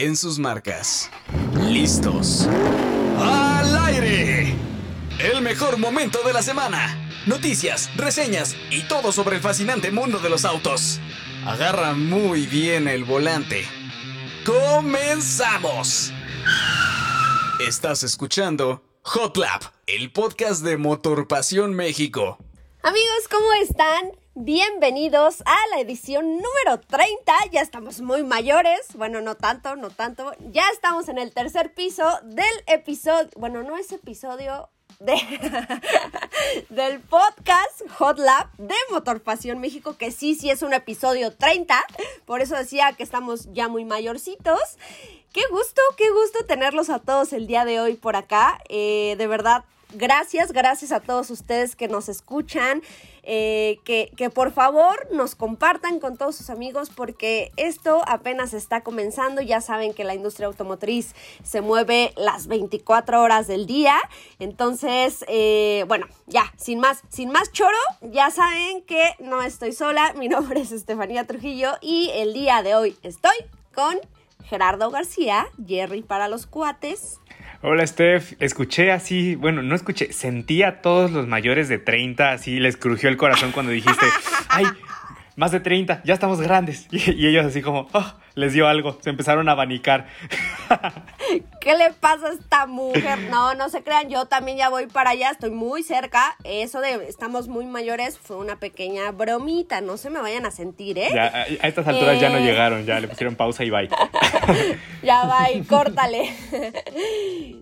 en sus marcas. ¿Listos? ¡Al aire! El mejor momento de la semana. Noticias, reseñas y todo sobre el fascinante mundo de los autos. Agarra muy bien el volante. ¡Comenzamos! Estás escuchando Hot Lap, el podcast de Motor Pasión México. Amigos, ¿cómo están? Bienvenidos a la edición número 30. Ya estamos muy mayores. Bueno, no tanto, no tanto. Ya estamos en el tercer piso del episodio. Bueno, no es episodio de, del podcast Hot Lab de Motor Pasión México, que sí, sí es un episodio 30. Por eso decía que estamos ya muy mayorcitos. Qué gusto, qué gusto tenerlos a todos el día de hoy por acá. Eh, de verdad, gracias, gracias a todos ustedes que nos escuchan, eh, que, por favor nos compartan con todos sus amigos porque esto apenas está comenzando. Ya saben que la industria automotriz se mueve las 24 horas del día. Entonces, eh, bueno, ya, sin más, sin más choro, ya saben que no estoy sola. Mi nombre es Estefanía Trujillo y el día de hoy estoy con Gerardo García, Jerry para los cuates. Hola Steph, escuché así, bueno, no escuché, sentí a todos los mayores de 30, así les crujió el corazón cuando dijiste, ay, más de 30, ya estamos grandes. Y, ellos así como, oh, les dio algo, se empezaron a abanicar. ¿Qué le pasa a esta mujer? No, no se crean, yo también ya voy para allá, estoy muy cerca. Eso de estamos muy mayores fue una pequeña bromita, no se me vayan a sentir, ¿eh? Ya, a estas alturas ya no eh. llegaron, ya le pusieron pausa y bye. ya bye, córtale.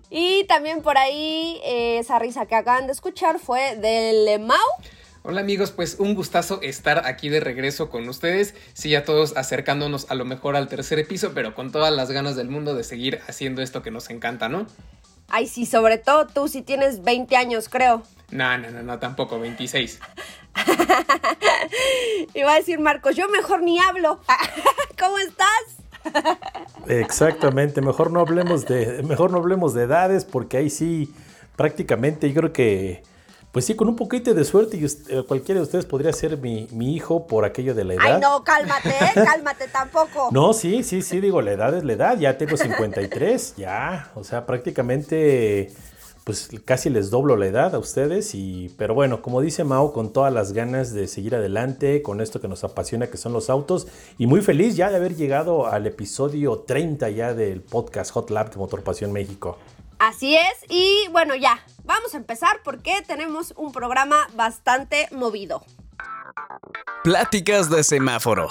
y también por ahí, eh, esa risa que acaban de escuchar fue del Mau. Hola amigos, pues un gustazo estar aquí de regreso con ustedes. Sí, ya todos acercándonos a lo mejor al tercer piso, pero con todas las ganas del mundo de seguir haciendo esto que nos encanta, ¿no? Ay, sí, sobre todo tú si tienes 20 años, creo. No, no, no, no, tampoco, 26. Iba a decir Marcos, yo mejor ni hablo. ¿Cómo estás? Exactamente, mejor no hablemos de mejor no hablemos de edades porque ahí sí prácticamente yo creo que pues sí, con un poquito de suerte, y eh, cualquiera de ustedes podría ser mi, hijo por aquello de la edad. Ay, no, cálmate, ¿eh? cálmate tampoco. No, sí, sí, sí, digo, la edad es la edad, ya tengo 53, ya, o sea, prácticamente, pues casi les doblo la edad a ustedes, y, pero bueno, como dice Mao, con todas las ganas de seguir adelante con esto que nos apasiona, que son los autos, y muy feliz ya de haber llegado al episodio 30 ya del podcast Hot Lab de Motor Pasión México. Así es, y bueno, ya, vamos a empezar porque tenemos un programa bastante movido. Pláticas de semáforo.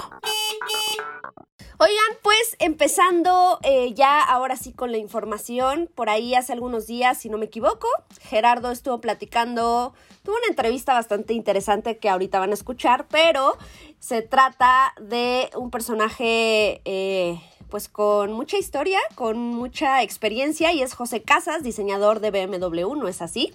Oigan, pues empezando eh, ya ahora sí con la información, por ahí hace algunos días, si no me equivoco, Gerardo estuvo platicando, tuvo una entrevista bastante interesante que ahorita van a escuchar, pero se trata de un personaje eh, pues con mucha historia, con mucha experiencia y es José Casas, diseñador de BMW, ¿no es así?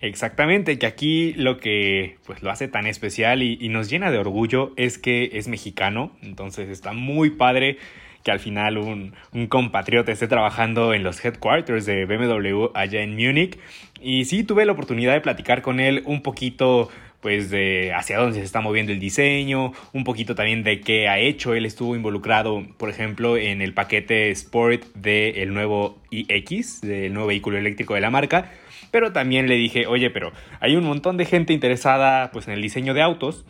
Exactamente, que aquí lo que pues lo hace tan especial y, nos llena de orgullo es que es mexicano, entonces está muy padre que al final un, compatriota esté trabajando en los headquarters de BMW allá en Múnich. Y sí, tuve la oportunidad de platicar con él un poquito pues de hacia dónde se está moviendo el diseño, un poquito también de qué ha hecho. Él estuvo involucrado, por ejemplo, en el paquete Sport del nuevo iX, del nuevo vehículo eléctrico de la marca. Pero también le dije, oye, pero hay un montón de gente interesada pues en el diseño de autos.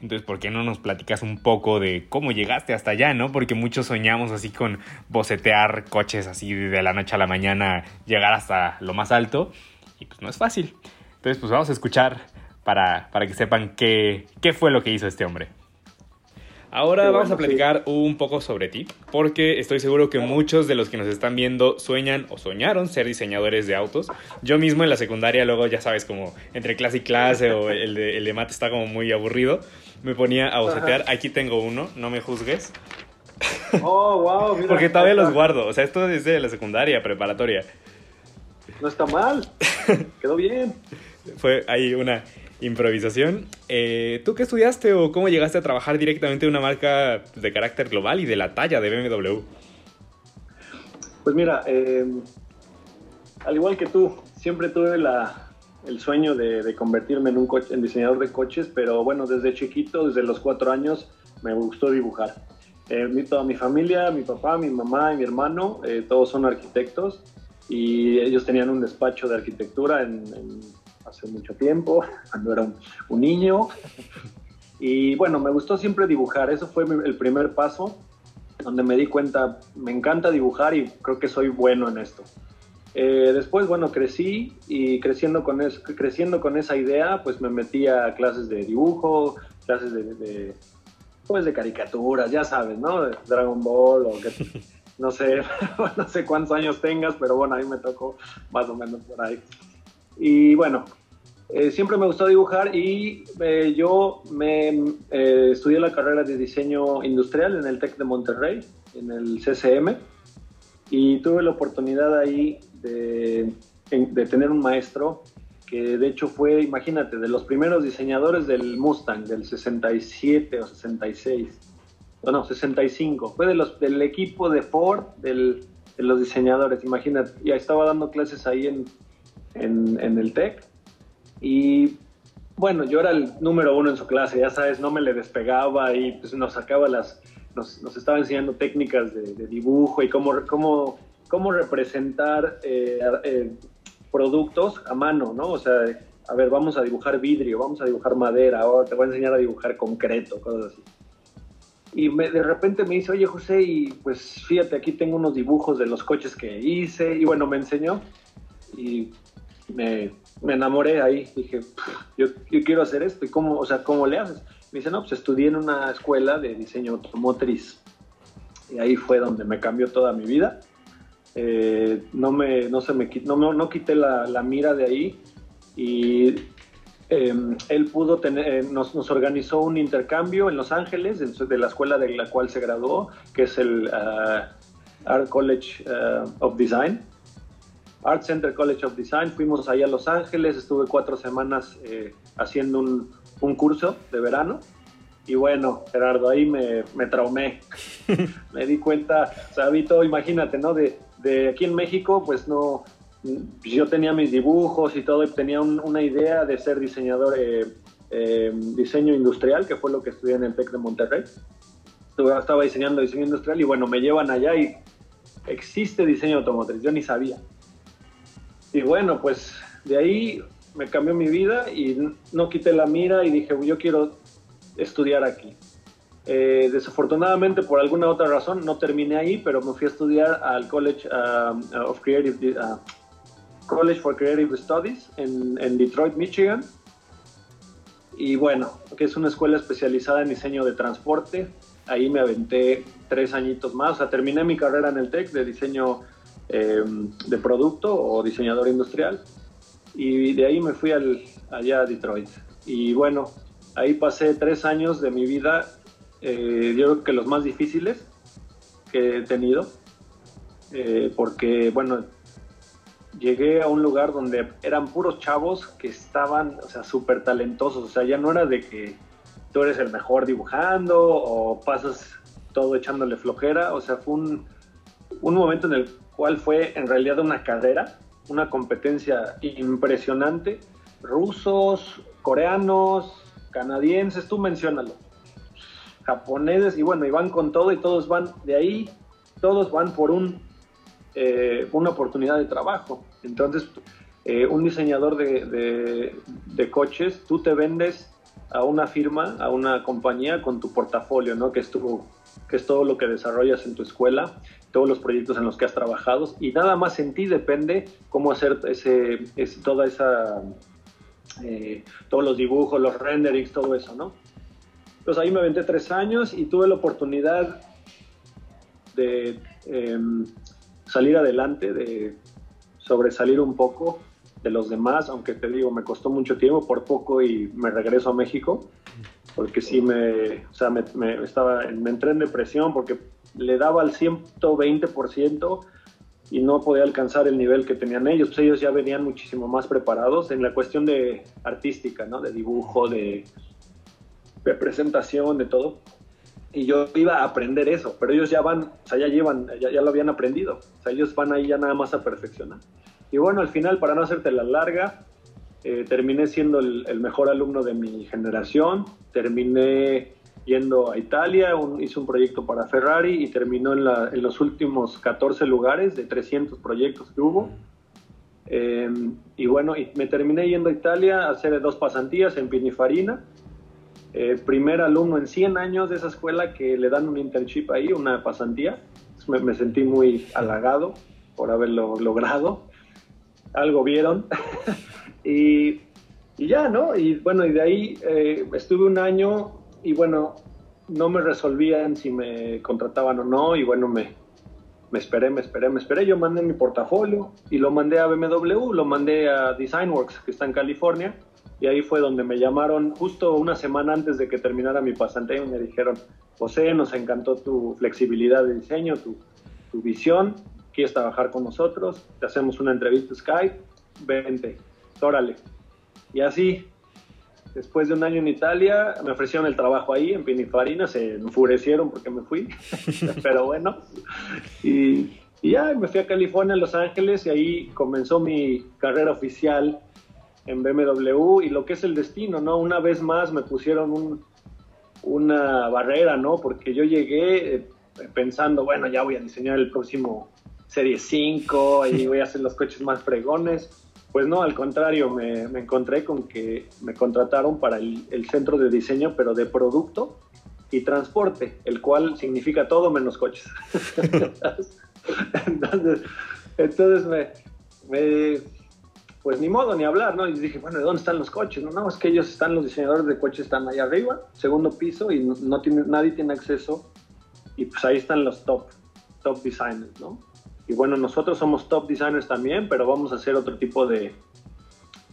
Entonces, ¿por qué no nos platicas un poco de cómo llegaste hasta allá, no? Porque muchos soñamos así con bocetear coches así de la noche a la mañana, llegar hasta lo más alto. Y pues no es fácil. Entonces, pues vamos a escuchar para, que sepan qué, qué fue lo que hizo este hombre. Ahora vamos a platicar un poco sobre ti, porque estoy seguro que muchos de los que nos están viendo sueñan o soñaron ser diseñadores de autos. Yo mismo en la secundaria, luego ya sabes, como entre clase y clase o el de, el de mate está como muy aburrido, me ponía a bocetear. Aquí tengo uno, no me juzgues. Oh, wow, mira. Porque todavía los guardo, o sea, esto es de la secundaria, preparatoria. No está mal, quedó bien. Fue ahí una improvisación. Eh, ¿Tú qué estudiaste o cómo llegaste a trabajar directamente en una marca de carácter global y de la talla de BMW? Pues mira, em, al igual que tú, siempre tuve el sueño de, convertirme en un en diseñador de coches, pero bueno, desde chiquito, desde los cuatro años, me gustó dibujar. Eh, toda mi familia, mi papá, mi mamá y mi hermano, eh, todos son arquitectos y ellos tenían un despacho de arquitectura en, hace mucho tiempo, cuando era un, niño. Y bueno, me gustó siempre dibujar, eso fue el primer paso, donde me di cuenta, me encanta dibujar y creo que soy bueno en esto. Eh, después, bueno, crecí y creciendo con, creciendo con esa idea, pues me metí a clases de dibujo, clases de, pues de caricaturas, ya sabes, ¿no? Dragon Ball o que, no sé, no sé cuántos años tengas, pero bueno, a mí me tocó más o menos por ahí. Y bueno, eh, siempre me gustó dibujar y eh, yo me estudié la carrera de diseño industrial en el TEC de Monterrey, en el CCM, y tuve la oportunidad ahí de, tener un maestro que de hecho fue, imagínate, de los primeros diseñadores del Mustang, del 67 o 66, o no, 65, fue de los, del equipo de Ford, de los diseñadores, imagínate, ya estaba dando clases ahí en, en, el TEC y bueno, yo era el número uno en su clase, ya sabes, no me le despegaba y pues nos sacaba las, nos, nos estaba enseñando técnicas de, de dibujo y cómo, cómo cómo representar eh, eh, productos a mano, ¿no? O sea, a ver, vamos a dibujar vidrio, vamos a dibujar madera, ahora te voy a enseñar a dibujar concreto, cosas así. Y de repente me dice, oye José, y pues fíjate, aquí tengo unos dibujos de los coches que hice, y bueno, me enseñó, y me, me enamoré ahí, dije, yo, yo, quiero hacer esto, y cómo, o sea, ¿cómo le haces? Me dice, no, pues estudié en una escuela de diseño automotriz, y ahí fue donde me cambió toda mi vida eh, no, me, no, se me, no, no, quité la, la, mira de ahí y em, él pudo tener, eh, nos, nos, organizó un intercambio en Los Ángeles, de, la escuela de la cual se graduó, que es el uh, Art College uh, of Design. Art Center College of Design, fuimos ahí a Los Ángeles, estuve cuatro semanas eh, haciendo un, un curso de verano y bueno, Gerardo, ahí me, me traumé. me di cuenta, o sea, vi todo, imagínate, ¿no? De, de aquí en México, pues no, yo tenía mis dibujos y todo, y tenía una idea de ser diseñador, eh, eh, diseño industrial, que fue lo que estudié en el TEC de Monterrey. Estaba diseñando diseño industrial y bueno, me llevan allá y existe diseño automotriz, yo ni sabía. Y bueno, pues de ahí me cambió mi vida y no quité la mira y dije, yo quiero estudiar aquí. Eh, desafortunadamente, por alguna otra razón, no terminé ahí, pero me fui a estudiar al College um, of Creative uh, College for Creative Studies en, Detroit, Michigan. Y bueno, que es una escuela especializada en diseño de transporte. Ahí me aventé tres añitos más. O sea, terminé mi carrera en el TEC de diseño em, de producto o diseñador industrial. Y de ahí me fui al, allá a Detroit. Y bueno, ahí pasé tres años de mi vida eh, yo creo que los más difíciles que he tenido, eh, porque, bueno, llegué a un lugar donde eran puros chavos que estaban, o sea, súper talentosos, o sea, ya no era de que tú eres el mejor dibujando o pasas todo echándole flojera, o sea, fue un, un momento en el cual fue en realidad una carrera, una competencia impresionante, rusos, coreanos, canadienses, tú menciónalo japoneses y bueno, y van con todo y todos van de ahí, todos van por un, eh, una oportunidad de trabajo. Entonces, eh, un diseñador de, de, coches, tú te vendes a una firma, a una compañía con tu portafolio, ¿no? Que es, tu, que es todo lo que desarrollas en tu escuela, todos los proyectos en los que has trabajado y nada más en ti depende cómo hacer ese, toda esa, eh, todos los dibujos, los renderings, todo eso, ¿no? Entonces ahí me aventé tres años y tuve la oportunidad de em, salir adelante, de sobresalir un poco de los demás, aunque te digo, me costó mucho tiempo, por poco y me regreso a México, porque sí me, o sea, me, estaba, me entré en depresión porque le daba al 120% y no podía alcanzar el nivel que tenían ellos. Pues ellos ya venían muchísimo más preparados en la cuestión de artística, ¿no? De dibujo, de, de presentación, de todo. Y yo iba a aprender eso, pero ellos ya van, o sea, ya llevan, ya, ya lo habían aprendido. O sea, ellos van ahí ya nada más a perfeccionar. Y bueno, al final, para no hacerte la larga, eh, terminé siendo el, mejor alumno de mi generación, terminé yendo a Italia, hice un proyecto para Ferrari y terminó en, los últimos 14 lugares de 300 proyectos que hubo. Eh, y bueno, y me terminé yendo a Italia a hacer dos pasantías en Pininfarina. Eh, primer alumno en 100 años de esa escuela que le dan un internship ahí, una pasantía. Me, me sentí muy halagado por haberlo logrado. Algo vieron. y, y, ya, ¿no? Y bueno, y de ahí eh, estuve un año y bueno, no me resolvían si me contrataban o no. Y bueno, me, me esperé, me esperé, me esperé. Yo mandé mi portafolio y lo mandé a BMW, lo mandé a Designworks, que está en California. Y ahí fue donde me llamaron justo una semana antes de que terminara mi pasantía y me dijeron, José, nos encantó tu flexibilidad de diseño, tu, tu visión, quieres trabajar con nosotros, te hacemos una entrevista Skype, vente, órale. Y así, después de un año en Italia, me ofrecieron el trabajo ahí en Pininfarina, se enfurecieron porque me fui, pero bueno. Y, y, ya me fui a California, Los Ángeles, y ahí comenzó mi carrera oficial en BMW y lo que es el destino, ¿no? Una vez más me pusieron una barrera, ¿no? Porque yo llegué eh, pensando, bueno, ya voy a diseñar el próximo Serie 5 y voy a hacer los coches más fregones. Pues no, al contrario, me, encontré con que me contrataron para el, centro de diseño, pero de producto y transporte, el cual significa todo menos coches. entonces, entonces me, pues ni modo ni hablar, ¿no? Y dije, bueno, ¿de dónde están los coches? No, no, es que ellos están, los diseñadores de coches están ahí arriba, segundo piso, y no, tiene, nadie tiene acceso, y pues ahí están los top, top designers, ¿no? Y bueno, nosotros somos top designers también, pero vamos a hacer otro tipo de,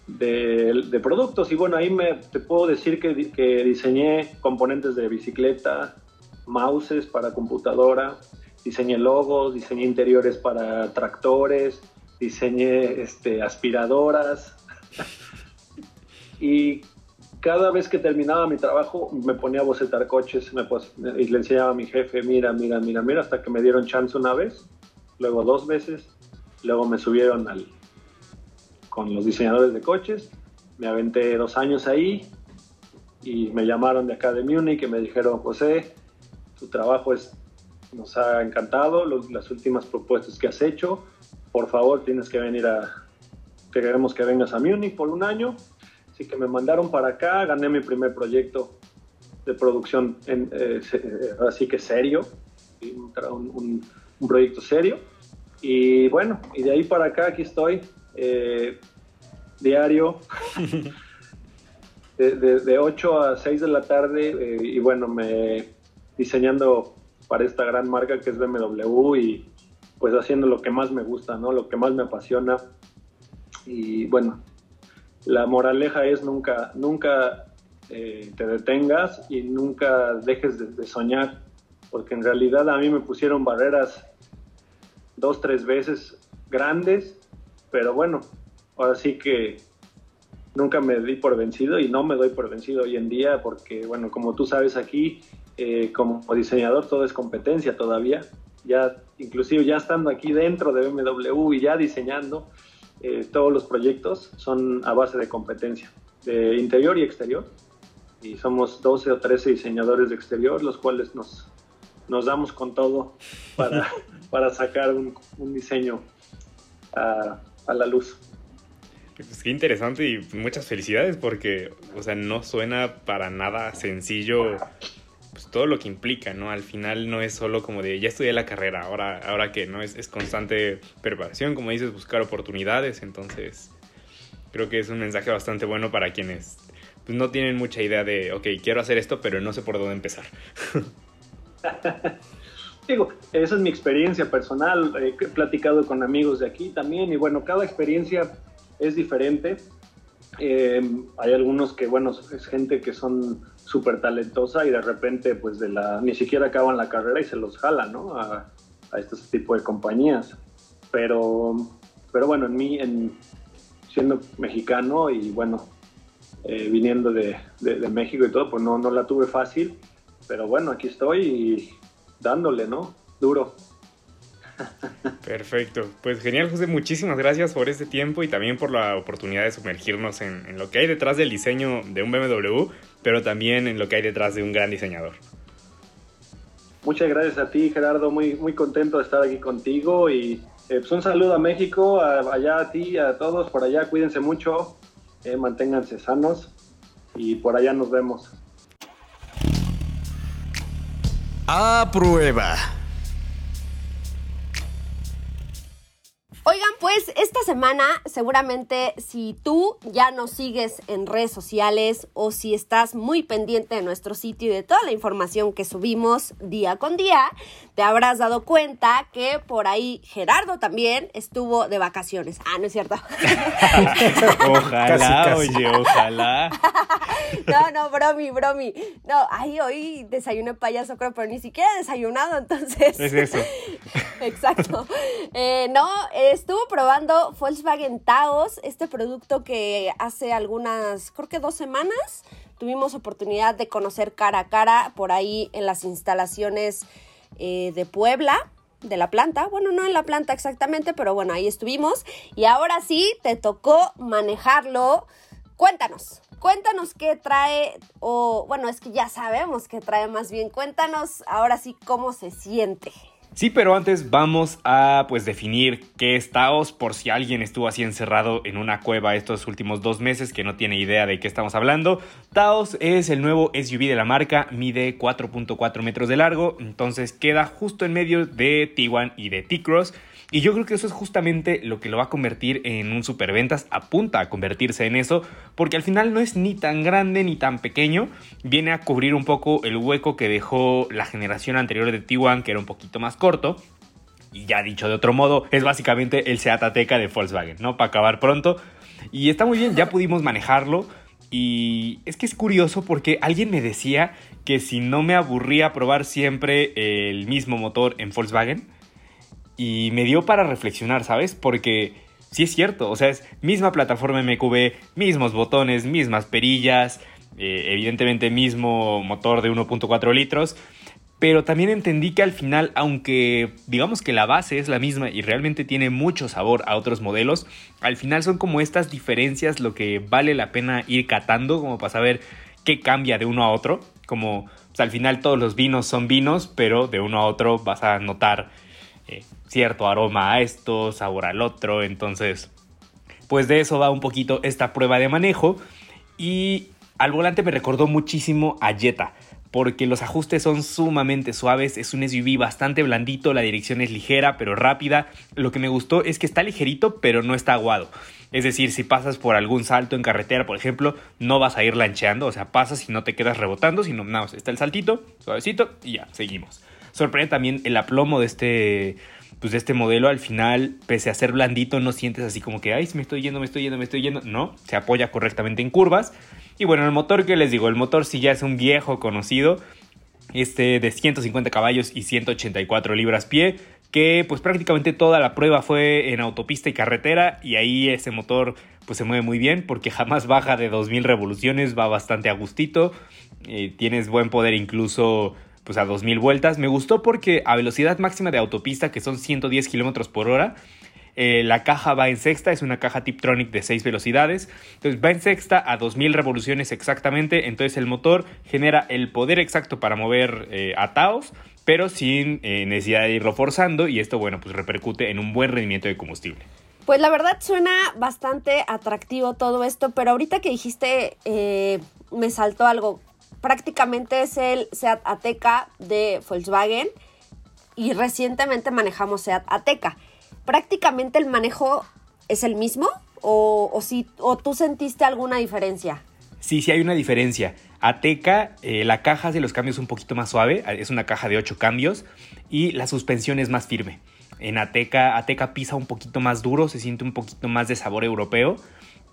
de, productos. Y bueno, ahí me, te puedo decir que, diseñé componentes de bicicleta, mouses para computadora, diseñé logos, diseñé interiores para tractores, diseñé este, aspiradoras. y cada vez que terminaba mi trabajo me ponía a bocetar coches y le enseñaba a mi jefe, mira, mira, mira, mira, hasta que me dieron chance una vez luego dos veces, luego me subieron al, con los diseñadores de coches, me aventé dos años ahí y me llamaron de acá de Múnich y me dijeron, José, tu trabajo es, nos ha encantado, las últimas propuestas que has hecho, por favor tienes que venir a, queremos que vengas a Múnich por un año, así que me mandaron para acá, gané mi primer proyecto de producción, en, eh, eh, así que serio, un, un proyecto serio. Y bueno, y de ahí para acá aquí estoy, eh, diario, de, 8 a 6 de la tarde, eh, y bueno, me diseñando para esta gran marca que es BMW y pues haciendo lo que más me gusta, ¿no? Lo que más me apasiona. Y bueno, la moraleja es nunca, nunca eh, te detengas y nunca dejes de, de soñar, porque en realidad a mí me pusieron barreras dos, tres veces grandes, pero bueno, ahora sí que nunca me di por vencido y no me doy por vencido hoy en día porque, bueno, como tú sabes aquí, eh, como diseñador todo es competencia todavía, ya inclusive ya estando aquí dentro de BMW y ya diseñando, eh, todos los proyectos son a base de competencia, de interior y exterior. Y somos 12 o 13 diseñadores de exterior, los cuales nos, nos damos con todo para, para sacar un, diseño a, la luz. Pues qué interesante y muchas felicidades porque, o sea, no suena para nada sencillo pues, todo lo que implica, ¿no? Al final no es solo como de ya estudié la carrera, ahora, ahora que no es, es constante preparación, como dices, buscar oportunidades, entonces creo que es un mensaje bastante bueno para quienes pues, no tienen mucha idea de, ok, quiero hacer esto, pero no sé por dónde empezar. Digo, esa es mi experiencia personal, he platicado con amigos de aquí también y bueno, cada experiencia es diferente. Eh, hay algunos que, bueno, es gente que son súper talentosa y de repente pues de la, ni siquiera acaban la carrera y se los jalan, ¿no? A, a este tipo de compañías. Pero, pero bueno, en mí, en, siendo mexicano y bueno, eh, viniendo de, de, de, México y todo, pues no, no la tuve fácil pero bueno, aquí estoy y dándole, ¿no? Duro. Perfecto. Pues genial, José. Muchísimas gracias por este tiempo y también por la oportunidad de sumergirnos en, lo que hay detrás del diseño de un BMW. pero también en lo que hay detrás de un gran diseñador. Muchas gracias a ti, Gerardo. Muy, muy contento de estar aquí contigo. Y eh, pues un saludo a México, allá a ti, a todos por allá. Cuídense mucho, eh, manténganse sanos y por allá nos vemos. A prueba. Oigan, pues esta semana seguramente si tú ya nos sigues en redes sociales o si estás muy pendiente de nuestro sitio y de toda la información que subimos día con día, te habrás dado cuenta que por ahí Gerardo también estuvo de vacaciones. Ah, no es cierto. ojalá, oye, ojalá. no, no, bromi, bromi. No, ahí hoy desayuné payaso, creo, pero ni siquiera he desayunado, entonces. Es eso. Exacto. Eh, no, estuvo probando Volkswagen Taos, este producto que hace algunas, creo que dos semanas, tuvimos oportunidad de conocer cara a cara por ahí en las instalaciones eh, de Puebla de la planta. Bueno, no en la planta exactamente, pero bueno, ahí estuvimos. Y ahora sí, te tocó manejarlo. Cuéntanos, cuéntanos qué trae, o bueno, es que ya sabemos qué trae más bien. Cuéntanos ahora sí cómo se siente. Sí, pero antes vamos a pues definir qué es Taos por si alguien estuvo así encerrado en una cueva estos últimos dos meses que no tiene idea de qué estamos hablando. Taos es el nuevo SUV de la marca, mide 4.4 metros de largo, entonces queda justo en medio de Tiguan y de T-Cross y yo creo que eso es justamente lo que lo va a convertir en un superventas, apunta a convertirse en eso, porque al final no es ni tan grande ni tan pequeño, viene a cubrir un poco el hueco que dejó la generación anterior de T1, que era un poquito más corto. Y ya dicho de otro modo, es básicamente el Seat Ateca de Volkswagen, ¿no? Para acabar pronto. Y está muy bien, ya pudimos manejarlo. Y es que es curioso porque alguien me decía que si no me aburría probar siempre el mismo motor en Volkswagen, y me dio para reflexionar, ¿sabes? Porque sí es cierto, o sea, es misma plataforma MQB, mismos botones, mismas perillas, eh, evidentemente mismo motor de 1.4 litros, pero también entendí que al final, aunque digamos que la base es la misma y realmente tiene mucho sabor a otros modelos, al final son como estas diferencias lo que vale la pena ir catando como para saber qué cambia de uno a otro, como al final todos los vinos son vinos, pero de uno a otro vas a notar eh, cierto aroma a esto, sabor al otro, entonces pues de eso va un poquito esta prueba de manejo y al volante me recordó muchísimo a Jetta porque los ajustes son sumamente suaves, es un SUV bastante blandito, la dirección es ligera pero rápida. Lo que me gustó es que está ligerito pero no está aguado. Es decir, si pasas por algún salto en carretera, por ejemplo, no vas a ir lancheando, o sea, pasas y no te quedas rebotando, sino nada, está el saltito, suavecito y ya, seguimos. Sorprende también el aplomo de este, pues de este modelo. Al final, pese a ser blandito, no sientes así como que, ay, me estoy yendo, me estoy yendo, me estoy yendo. No, se apoya correctamente en curvas. Y bueno, el motor que les digo, el motor sí ya es un viejo conocido. Este de 150 caballos y 184 libras pie que pues prácticamente toda la prueba fue en autopista y carretera y ahí ese motor pues se mueve muy bien porque jamás baja de 2000 revoluciones, va bastante a gustito, eh, tienes buen poder incluso pues a 2000 vueltas. Me gustó porque a velocidad máxima de autopista, que son 110 kilómetros por hora, eh, la caja va en sexta, es una caja Tiptronic de 6 velocidades. Entonces va en sexta a 2000 revoluciones exactamente. Entonces el motor genera el poder exacto para mover eh, pero sin eh, necesidad de irlo forzando. Y esto, bueno, pues repercute en un buen rendimiento de combustible. Pues la verdad suena bastante atractivo todo esto, pero ahorita que dijiste me saltó algo prácticamente es el Seat Ateca de Volkswagen y recientemente manejamos Seat Ateca. ¿Prácticamente el manejo es el mismo o, si, o tú sentiste alguna diferencia? Sí, sí hay una diferencia. Ateca, eh, la caja de los cambios un poquito más suave, es una caja de 8 cambios y la suspensión es más firme. En Ateca, Ateca pisa un poquito más duro, se siente un poquito más de sabor europeo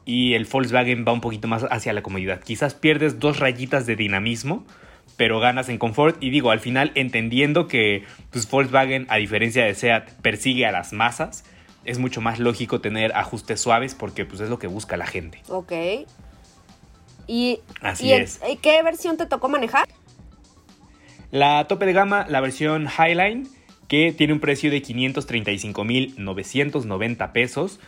y el Volkswagen va un poquito más hacia la comodidad. Quizás pierdes dos rayitas de dinamismo, pero ganas en confort. Y digo, al final entendiendo que pues, Volkswagen, a diferencia de SEAT, persigue a las masas, es mucho más lógico tener ajustes suaves porque pues, es lo que busca la gente. Ok. ¿Y, Así es. qué versión te tocó manejar? La tope de gama, la versión Highline, que tiene un precio de 535.990 pesos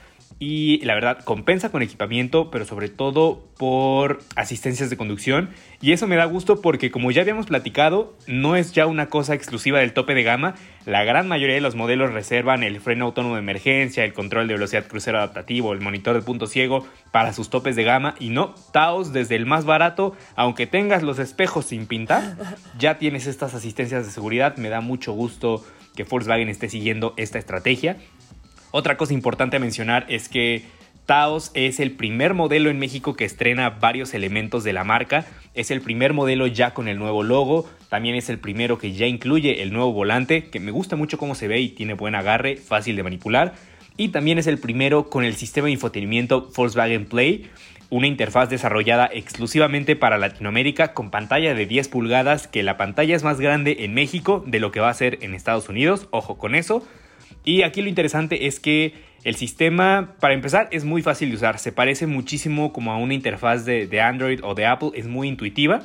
y la verdad compensa con equipamiento, pero sobre todo por asistencias de conducción. Y eso me da gusto porque como ya habíamos platicado, no es ya una cosa exclusiva del tope de gama. La gran mayoría de los modelos reservan el freno autónomo de emergencia, el control de velocidad crucero adaptativo, el monitor de punto ciego para sus topes de gama. Y no, Taos desde el más barato, aunque tengas los espejos sin pintar, ya tienes estas asistencias de seguridad. Me da mucho gusto que Volkswagen esté siguiendo esta estrategia. Otra cosa importante a mencionar es que Taos es el primer modelo en México que estrena varios elementos de la marca. Es el primer modelo ya con el nuevo logo. También es el primero que ya incluye el nuevo volante, que me gusta mucho cómo se ve y tiene buen agarre, fácil de manipular. Y también es el primero con el sistema de infotenimiento Volkswagen Play, una interfaz desarrollada exclusivamente para Latinoamérica con pantalla de 10 pulgadas, que la pantalla es más grande en México de lo que va a ser en Estados Unidos. Ojo con eso. Y aquí lo interesante es que el sistema, para empezar, es muy fácil de usar. Se parece muchísimo como a una interfaz de, Android o de Apple. Es muy intuitiva.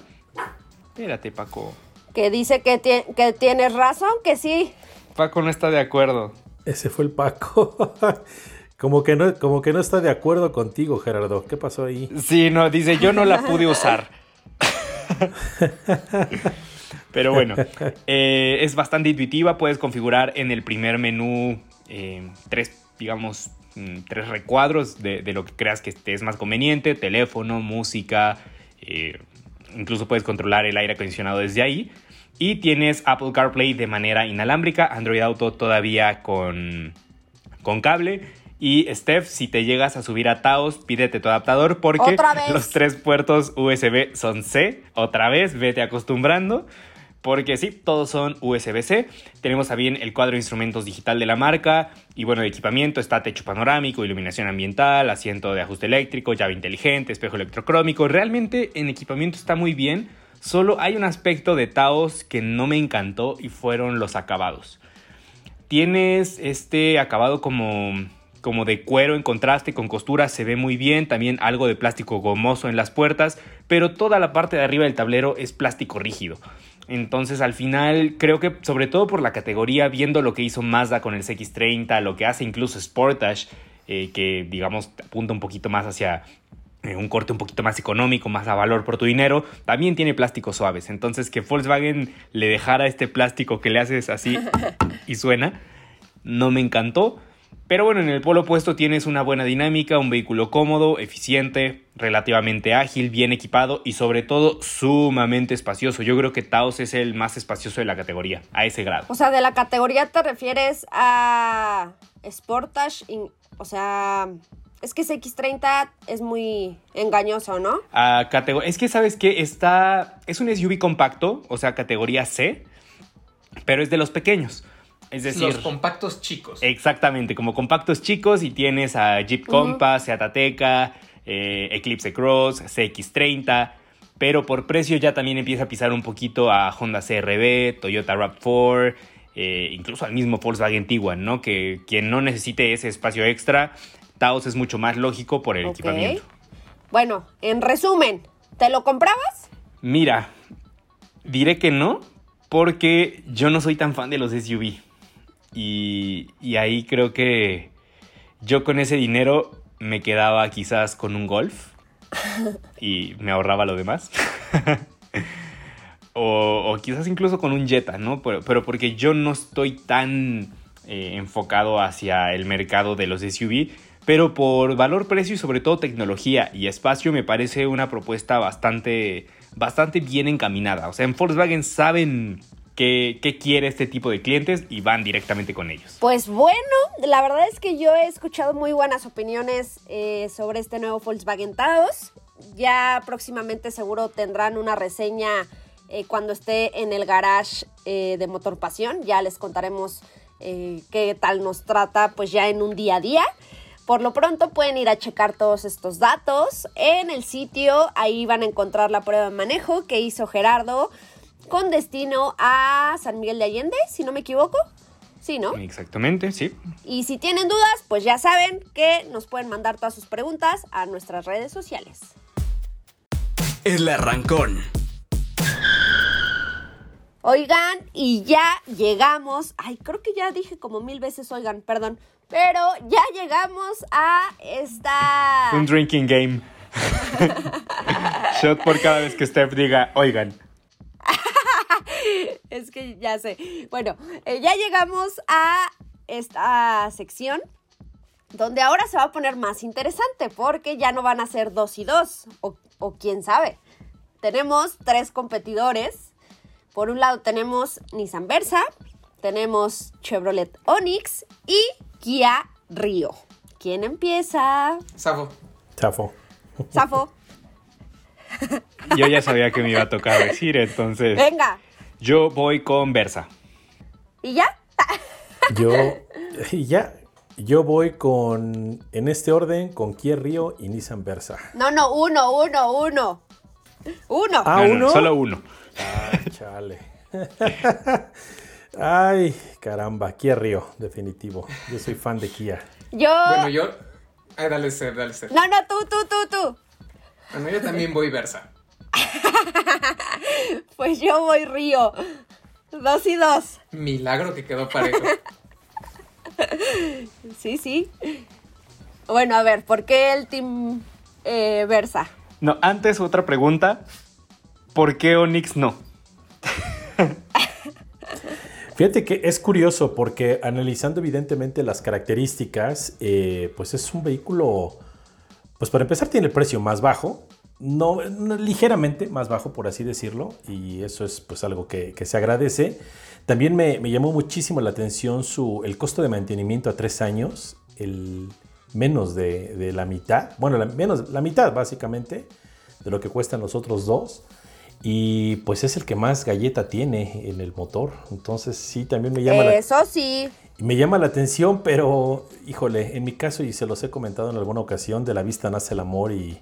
Espérate, Paco. Que dice que, que tienes razón, que sí. Paco no está de acuerdo. Ese fue el Paco. como, que no, como que no está de acuerdo contigo, Gerardo. ¿Qué pasó ahí? Sí, no, dice, yo no la pude usar. Pero bueno, eh, es bastante intuitiva. Puedes configurar en el primer menú eh, tres, digamos, mm, tres recuadros de, lo que creas que es más conveniente. Teléfono, música, eh, incluso puedes controlar el aire acondicionado desde ahí. Y tienes Apple CarPlay de manera inalámbrica, Android Auto todavía con, con cable. Y Steph, si te llegas a subir a Taos, pídete tu adaptador porque los tres puertos USB son C. Otra vez, vete acostumbrando. Porque sí, todos son USB-C. Tenemos también el cuadro de instrumentos digital de la marca. Y bueno, de equipamiento está techo panorámico, iluminación ambiental, asiento de ajuste eléctrico, llave inteligente, espejo electrocrómico. Realmente en equipamiento está muy bien. Solo hay un aspecto de Taos que no me encantó y fueron los acabados. Tienes este acabado como como de cuero en contraste con costura se ve muy bien, también algo de plástico gomoso en las puertas, pero toda la parte de arriba del tablero es plástico rígido. Entonces al final creo que sobre todo por la categoría, viendo lo que hizo Mazda con el CX30, lo que hace incluso Sportage, eh, que digamos apunta un poquito más hacia eh, un corte un poquito más económico, más a valor por tu dinero, también tiene plásticos suaves. Entonces que Volkswagen le dejara este plástico que le haces así y suena, no me encantó. Pero bueno, en el polo opuesto tienes una buena dinámica, un vehículo cómodo, eficiente, relativamente ágil, bien equipado y sobre todo sumamente espacioso. Yo creo que Taos es el más espacioso de la categoría, a ese grado. O sea, de la categoría te refieres a Sportage, o sea, es que ese X30 es muy engañoso, ¿no? Es que sabes que está es un SUV compacto, o sea, categoría C, pero es de los pequeños. Es decir, los compactos chicos. Exactamente, como compactos chicos y tienes a Jeep Compass, Seat Ateca, eh, Eclipse Cross, CX30, pero por precio ya también empieza a pisar un poquito a Honda CRV, Toyota RAV4, eh, incluso al mismo Volkswagen Tiguan, ¿no? Que quien no necesite ese espacio extra, Taos es mucho más lógico por el equipamiento. Bueno, en resumen, ¿te lo comprabas? Mira, diré que no, porque yo no soy tan fan de los SUV. Y, ahí creo que yo con ese dinero me quedaba quizás con un golf y me ahorraba lo demás. o, quizás incluso con un Jetta, ¿no? Pero, porque yo no estoy tan eh, enfocado hacia el mercado de los SUV. Pero por valor, precio y sobre todo tecnología y espacio me parece una propuesta bastante, bastante bien encaminada. O sea, en Volkswagen saben qué, quiere este tipo de clientes y van directamente con ellos. Pues bueno, la verdad es que yo he escuchado muy buenas opiniones eh, sobre este nuevo Volkswagen Taos. Ya próximamente seguro tendrán una reseña eh, cuando esté en el garage eh, de Motor Pasión. Ya les contaremos qué tal nos trata pues ya en un día a día. Por lo pronto pueden ir a checar todos estos datos en el sitio. Ahí van a encontrar la prueba de manejo que hizo Gerardo con destino a San Miguel de Allende, si no me equivoco. Sí, ¿no? Exactamente, sí. Y si tienen dudas, pues ya saben que nos pueden mandar todas sus preguntas a nuestras redes sociales. El arrancón. Oigan, y ya llegamos. Ay, creo que ya dije como mil veces, oigan, perdón. Pero ya llegamos a esta. Un drinking game. Shot por cada vez que Steph diga, oigan. Es que ya sé. Bueno, eh, ya llegamos a esta sección donde ahora se va a poner más interesante porque ya no van a ser dos y dos, o, o quién sabe. Tenemos tres competidores. Por un lado tenemos Nissan Versa, tenemos Chevrolet Onix y Kia Río. ¿Quién empieza? Safo. Chafo. Safo. Yo ya sabía que me iba a tocar decir, entonces Venga. Yo voy con Versa. ¿Y ya? Yo, y ya, yo voy con, en este orden, con Kia Río y Nissan Versa. No, no, uno, uno, uno. Uno. Ah, No, no, ¿uno? solo uno. Ah, chale. Ay, caramba, Kia Río, definitivo. Yo soy fan de Kia. Yo. Bueno, yo. Ay, dale ser, dale ser. No, no, tú, tú, tú, tú. Bueno, yo también voy versa. Pues yo voy Río. Dos y dos. Milagro que quedó parejo. Sí, sí. Bueno, a ver, ¿por qué el team eh, Versa? No, antes otra pregunta. ¿Por qué Onix no? Fíjate que es curioso porque analizando evidentemente las características, eh, pues es un vehículo, pues para empezar tiene el precio más bajo, no, no, ligeramente más bajo por así decirlo, y eso es pues algo que, que se agradece. También me, me, llamó muchísimo la atención su, el costo de mantenimiento a tres años, el menos de, de la mitad, bueno, la, menos la mitad básicamente de lo que cuestan los otros dos. Y pues es el que más galleta tiene en el motor. Entonces sí, también me llama Eso la, sí. Me llama la atención, pero híjole, en mi caso, y se los he comentado en alguna ocasión, de la vista nace el amor y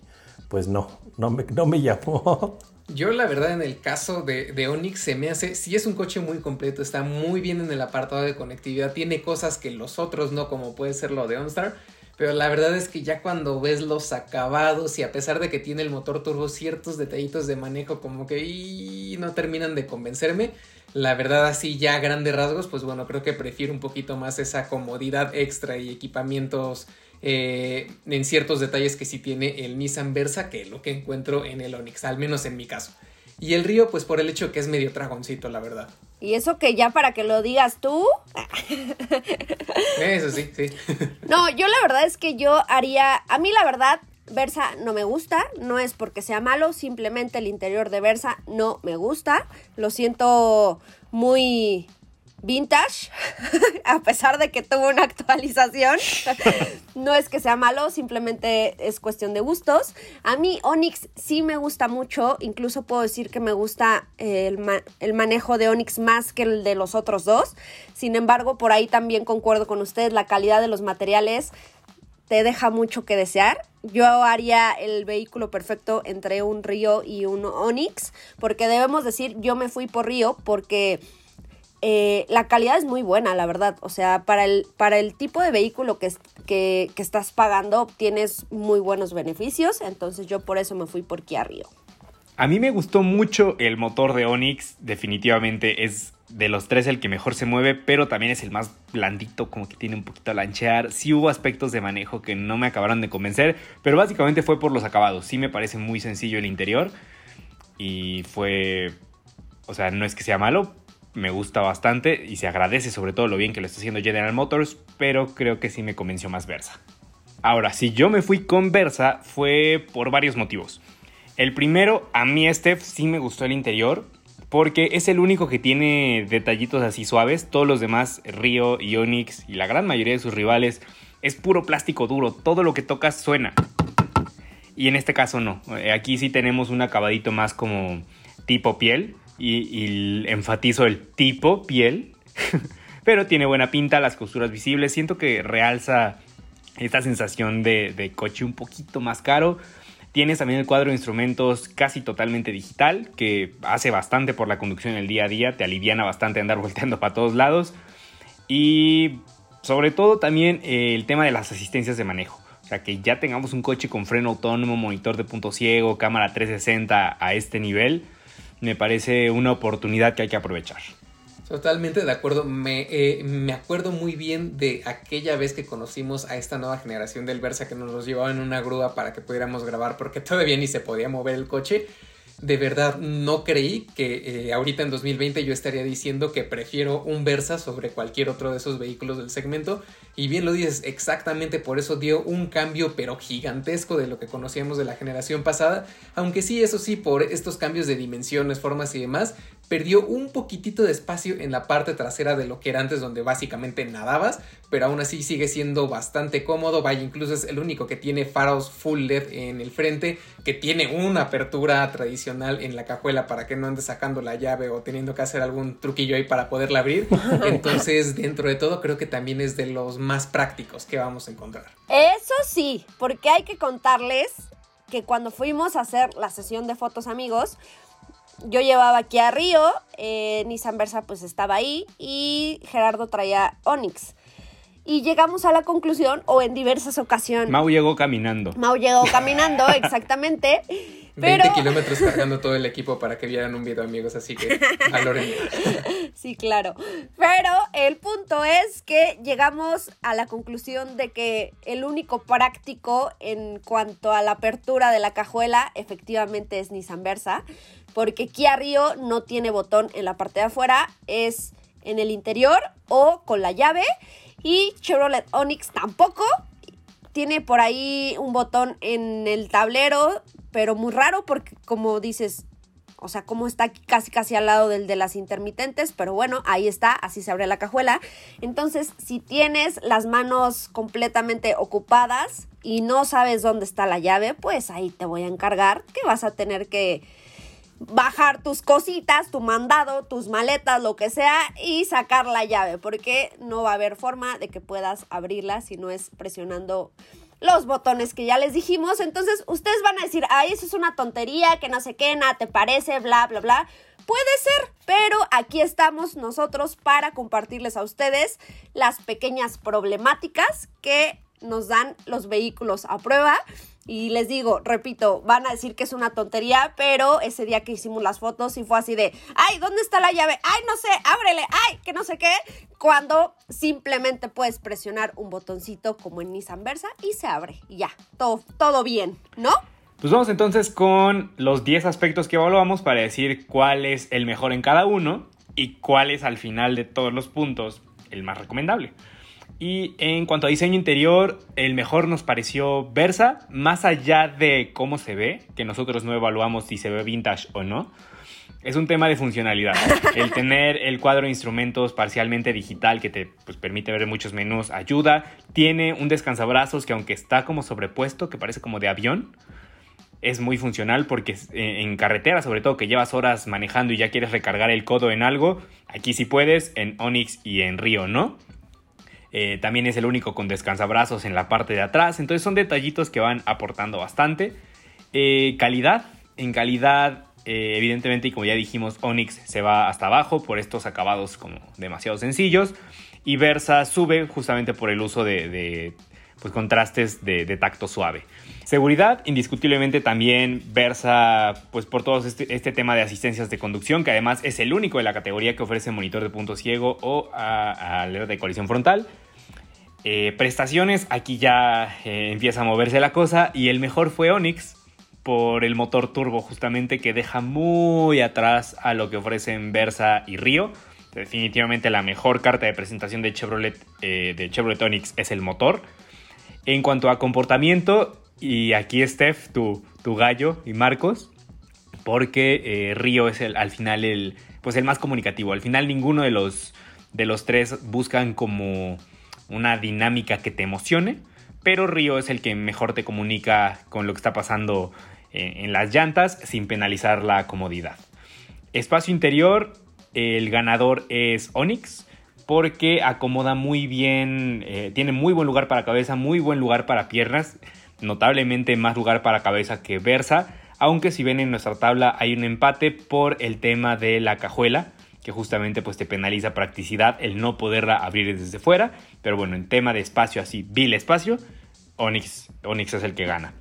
pues no, no me, no me llamó. Yo la verdad en el caso de, de, Onix se me hace, sí es un coche muy completo, está muy bien en el apartado de conectividad, tiene cosas que los otros no, como puede ser lo de OnStar, pero la verdad es que ya cuando ves los acabados y a pesar de que tiene el motor turbo ciertos detallitos de manejo como que y no terminan de convencerme, la verdad así ya a grandes rasgos, pues bueno, creo que prefiero un poquito más esa comodidad extra y equipamientos eh, en ciertos detalles que sí tiene el Nissan Versa que lo que encuentro en el Onix, al menos en mi caso. Y el río, pues por el hecho que es medio dragoncito, la verdad. Y eso que ya para que lo digas tú. Eso sí, sí. No, yo la verdad es que yo haría. A mí la verdad, Versa no me gusta. No es porque sea malo, simplemente el interior de Versa no me gusta. Lo siento muy vintage, a pesar de que tuvo una actualización. no es que sea malo, simplemente es cuestión de gustos. A mí Onix sí me gusta mucho, incluso puedo decir que me gusta el, el, manejo de Onix más que el de los otros dos. Sin embargo, por ahí también concuerdo con ustedes, la calidad de los materiales te deja mucho que desear. Yo haría el vehículo perfecto entre un Río y un Onix, porque debemos decir, yo me fui por Río porque eh, la calidad es muy buena, la verdad. O sea, para el, para el tipo de vehículo que, que, que, estás pagando, obtienes muy buenos beneficios. Entonces yo por eso me fui por Kia Rio. A mí me gustó mucho el motor de Onix. Definitivamente es de los tres el que mejor se mueve, pero también es el más blandito, como que tiene un poquito a lanchear. Sí hubo aspectos de manejo que no me acabaron de convencer, pero básicamente fue por los acabados. Sí me parece muy sencillo el interior. Y fue... O sea, no es que sea malo, me gusta bastante y se agradece sobre todo lo bien que lo está haciendo General Motors, pero creo que sí me convenció más Versa. Ahora, si yo me fui con Versa fue por varios motivos. El primero, a mí Steph sí me gustó el interior, porque es el único que tiene detallitos así suaves, todos los demás, Río y Onix y la gran mayoría de sus rivales, es puro plástico duro, todo lo que tocas suena. Y en este caso no, aquí sí tenemos un acabadito más como tipo piel, y, enfatizo el tipo piel, pero tiene buena pinta, las costuras visibles, siento que realza esta sensación de, de, coche un poquito más caro. Tienes también el cuadro de instrumentos casi totalmente digital, que hace bastante por la conducción en el día a día, te aliviana bastante andar volteando para todos lados. Y sobre todo también eh, el tema de las asistencias de manejo. O sea, que ya tengamos un coche con freno autónomo, monitor de punto ciego, cámara 360 a este nivel me parece una oportunidad que hay que aprovechar. Totalmente de acuerdo. Me, eh, me, acuerdo muy bien de aquella vez que conocimos a esta nueva generación del Versa que nos los llevaba en una grúa para que pudiéramos grabar porque todavía ni se podía mover el coche de verdad no creí que eh, ahorita en 2020 yo estaría diciendo que prefiero un Versa sobre cualquier otro de esos vehículos del segmento. Y bien lo dices, exactamente por eso dio un cambio pero gigantesco de lo que conocíamos de la generación pasada. Aunque sí, eso sí, por estos cambios de dimensiones, formas y demás, perdió un poquitito de espacio en la parte trasera de lo que era antes donde básicamente nadabas, pero aún así sigue siendo bastante cómodo, vaya, incluso es el único que tiene faros full LED en el frente, que tiene una apertura tradicional en la cajuela para que no andes sacando la llave o teniendo que hacer algún truquillo ahí para poderla abrir. Entonces, dentro de todo, creo que también es de los más prácticos que vamos a encontrar. Eso sí, porque hay que contarles que cuando fuimos a hacer la sesión de fotos amigos, yo llevaba aquí a Río, eh, Nissan Versa pues estaba ahí y Gerardo traía Onix. Y llegamos a la conclusión, o en diversas ocasiones. Mau llegó caminando. Mau llegó caminando, exactamente. 20 kilómetros cargando todo el equipo para que vieran un video, amigos, así que valoren. Sí, claro. Pero el punto es que llegamos a la conclusión de que el único práctico en cuanto a la apertura de la cajuela efectivamente es Nissan Versa porque Kia Rio no tiene botón en la parte de afuera, es en el interior o con la llave. Y Chevrolet Onix tampoco. Tiene por ahí un botón en el tablero, pero muy raro porque como dices, o sea, como está casi casi al lado del de las intermitentes, pero bueno, ahí está, así se abre la cajuela. Entonces, si tienes las manos completamente ocupadas y no sabes dónde está la llave, pues ahí te voy a encargar que vas a tener que bajar tus cositas, tu mandado, tus maletas, lo que sea, y sacar la llave, porque no va a haber forma de que puedas abrirla si no es presionando los botones que ya les dijimos. Entonces, ustedes van a decir, ay, eso es una tontería, que no sé qué, nada te parece, bla, bla, bla. Puede ser, pero aquí estamos nosotros para compartirles a ustedes las pequeñas problemáticas que nos dan los vehículos a prueba. Y les digo, repito, van a decir que es una tontería, pero ese día que hicimos las fotos y fue así de, ay, ¿dónde está la llave? Ay, no sé, ábrele, ay, que no sé qué. Cuando simplemente puedes presionar un botoncito como en Nissan Versa y se abre. Y ya, todo, todo bien, ¿no? Pues vamos entonces con los 10 aspectos que evaluamos para decir cuál es el mejor en cada uno y cuál es al final de todos los puntos el más recomendable. Y en cuanto a diseño interior, el mejor nos pareció Versa, más allá de cómo se ve, que nosotros no evaluamos si se ve vintage o no. Es un tema de funcionalidad. El tener el cuadro de instrumentos parcialmente digital que te pues, permite ver muchos menús ayuda. Tiene un descansabrazos que aunque está como sobrepuesto, que parece como de avión, es muy funcional porque en carretera, sobre todo que llevas horas manejando y ya quieres recargar el codo en algo, aquí sí puedes, en Onix y en Río no. Eh, también es el único con descansabrazos en la parte de atrás. Entonces son detallitos que van aportando bastante. Eh, calidad. En calidad, eh, evidentemente, y como ya dijimos, Onyx se va hasta abajo por estos acabados como demasiado sencillos. Y Versa sube justamente por el uso de, pues, contrastes de, tacto suave. Seguridad, indiscutiblemente también Versa, pues por todo este, este, tema de asistencias de conducción, que además es el único de la categoría que ofrece monitor de punto ciego o alerta de colisión frontal. Eh, prestaciones, aquí ya eh, empieza a moverse la cosa y el mejor fue Onix por el motor turbo justamente que deja muy atrás a lo que ofrecen Versa y Río. Definitivamente la mejor carta de presentación de Chevrolet, eh, de Chevrolet Onix es el motor. En cuanto a comportamiento, y aquí Steph, tu, tu gallo y Marcos, porque Río es el, al final el, pues el más comunicativo. Al final ninguno de los, de los tres buscan como una dinámica que te emocione, pero Río es el que mejor te comunica con lo que está pasando eh, en las llantas sin penalizar la comodidad. Espacio interior, el ganador es Onix porque acomoda muy bien, eh, tiene muy buen lugar para cabeza, muy buen lugar para piernas, notablemente más lugar para cabeza que Versa, aunque si ven en nuestra tabla hay un empate por el tema de la cajuela que justamente pues te penaliza practicidad el no poderla abrir desde fuera. Pero bueno, en tema de espacio así, vil espacio, Onix, Onix es el que gana.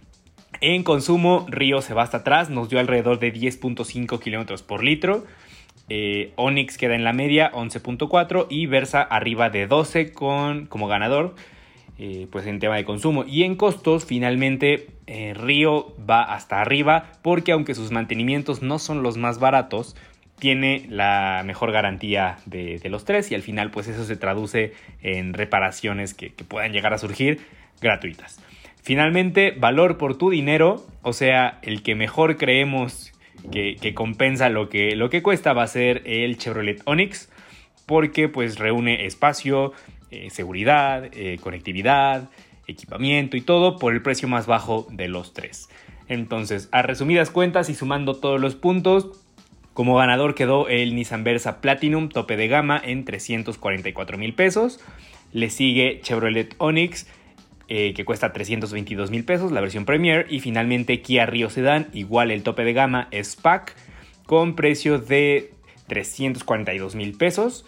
En consumo, Río se va hasta atrás, nos dio alrededor de 10.5 kilómetros por litro. Eh, Onix queda en la media, 11.4 y Versa arriba de 12 con, como ganador, eh, pues en tema de consumo. Y en costos, finalmente, eh, Río va hasta arriba porque aunque sus mantenimientos no son los más baratos, tiene la mejor garantía de, los tres y al final pues eso se traduce en reparaciones que, puedan llegar a surgir gratuitas. Finalmente, valor por tu dinero, o sea, el que mejor creemos que, compensa lo que, lo que cuesta va a ser el Chevrolet Onix porque pues reúne espacio, eh, seguridad, eh, conectividad, equipamiento y todo por el precio más bajo de los tres. Entonces, a resumidas cuentas y sumando todos los puntos, como ganador quedó el Nissan Versa Platinum tope de gama en 344 mil pesos. Le sigue Chevrolet Onix eh, que cuesta 322 mil pesos, la versión Premier. Y finalmente Kia Rio Sedan, igual el tope de gama es con precio de 342 mil pesos.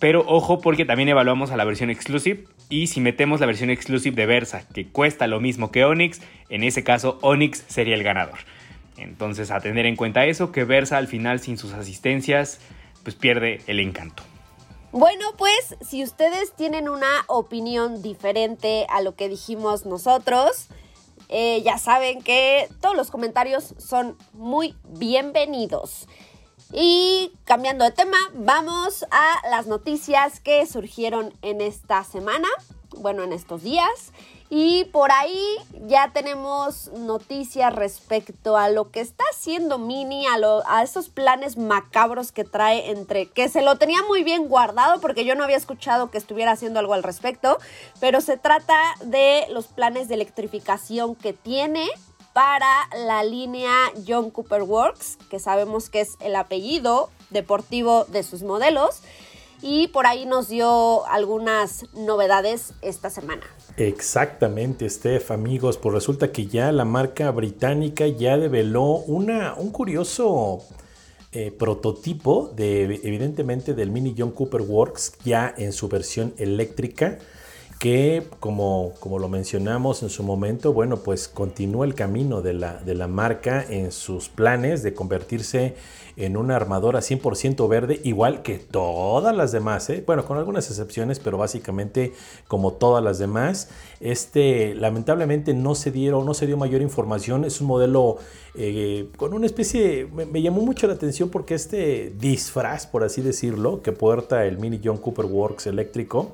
Pero ojo porque también evaluamos a la versión Exclusive. Y si metemos la versión Exclusive de Versa, que cuesta lo mismo que Onix, en ese caso Onix sería el ganador. Entonces a tener en cuenta eso, que Versa al final sin sus asistencias pues pierde el encanto. Bueno, pues si ustedes tienen una opinión diferente a lo que dijimos nosotros, eh, ya saben que todos los comentarios son muy bienvenidos. Y cambiando de tema, vamos a las noticias que surgieron en esta semana, bueno, en estos días. Y por ahí ya tenemos noticias respecto a lo que está haciendo Mini, a, esos planes macabros que trae entre, que se lo tenía muy bien guardado porque yo no había escuchado que estuviera haciendo algo al respecto, pero se trata de los planes de electrificación que tiene para la línea John Cooper Works, que sabemos que es el apellido deportivo de sus modelos. Y por ahí nos dio algunas novedades esta semana. Exactamente, Steph, amigos. Pues resulta que ya la marca británica ya develó una, un curioso eh, prototipo de, evidentemente, del Mini John Cooper Works ya en su versión eléctrica que como, como lo mencionamos en su momento, bueno, pues continúa el camino de la, de la marca en sus planes de convertirse en una armadora 100% verde, igual que todas las demás, ¿eh? bueno, con algunas excepciones, pero básicamente como todas las demás. Este, lamentablemente no se dieron, no se dio mayor información, es un modelo eh, con una especie, me, me, llamó mucho la atención porque este disfraz, por así decirlo, que porta el Mini John Cooper Works eléctrico,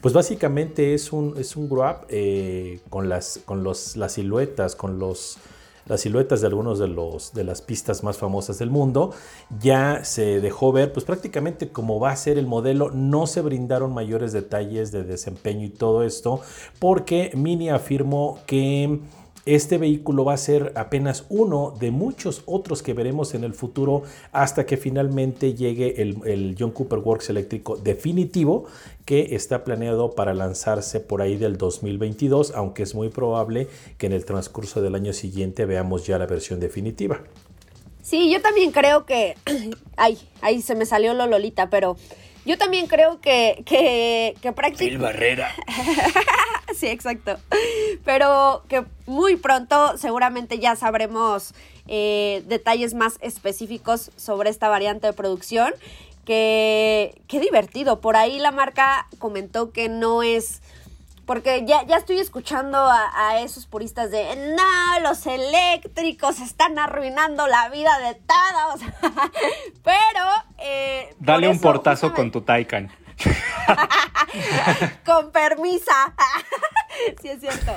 pues básicamente es un, es un grab eh, con, las, con los, las siluetas, con los, las siluetas de algunos de, de las pistas más famosas del mundo. Ya se dejó ver, pues prácticamente como va a ser el modelo, no se brindaron mayores detalles de desempeño y todo esto, porque Mini afirmó que este vehículo va a ser apenas uno de muchos otros que veremos en el futuro hasta que finalmente llegue el, John Cooper Works eléctrico definitivo que está planeado para lanzarse por ahí del 2022, aunque es muy probable que en el transcurso del año siguiente veamos ya la versión definitiva. Sí, yo también creo que... Ay, ahí se me salió lo Lolita, pero yo también creo que, que, que prácticamente... Barrera. sí, exacto. Pero que muy pronto seguramente ya sabremos eh, detalles más específicos sobre esta variante de producción. Que, qué divertido. Por ahí la marca comentó que no es porque ya, ya estoy escuchando a, esos puristas de, no, los eléctricos están arruinando la vida de todos. Pero... Eh, Dale un portazo con tu Taycan. con permisa. sí, es cierto.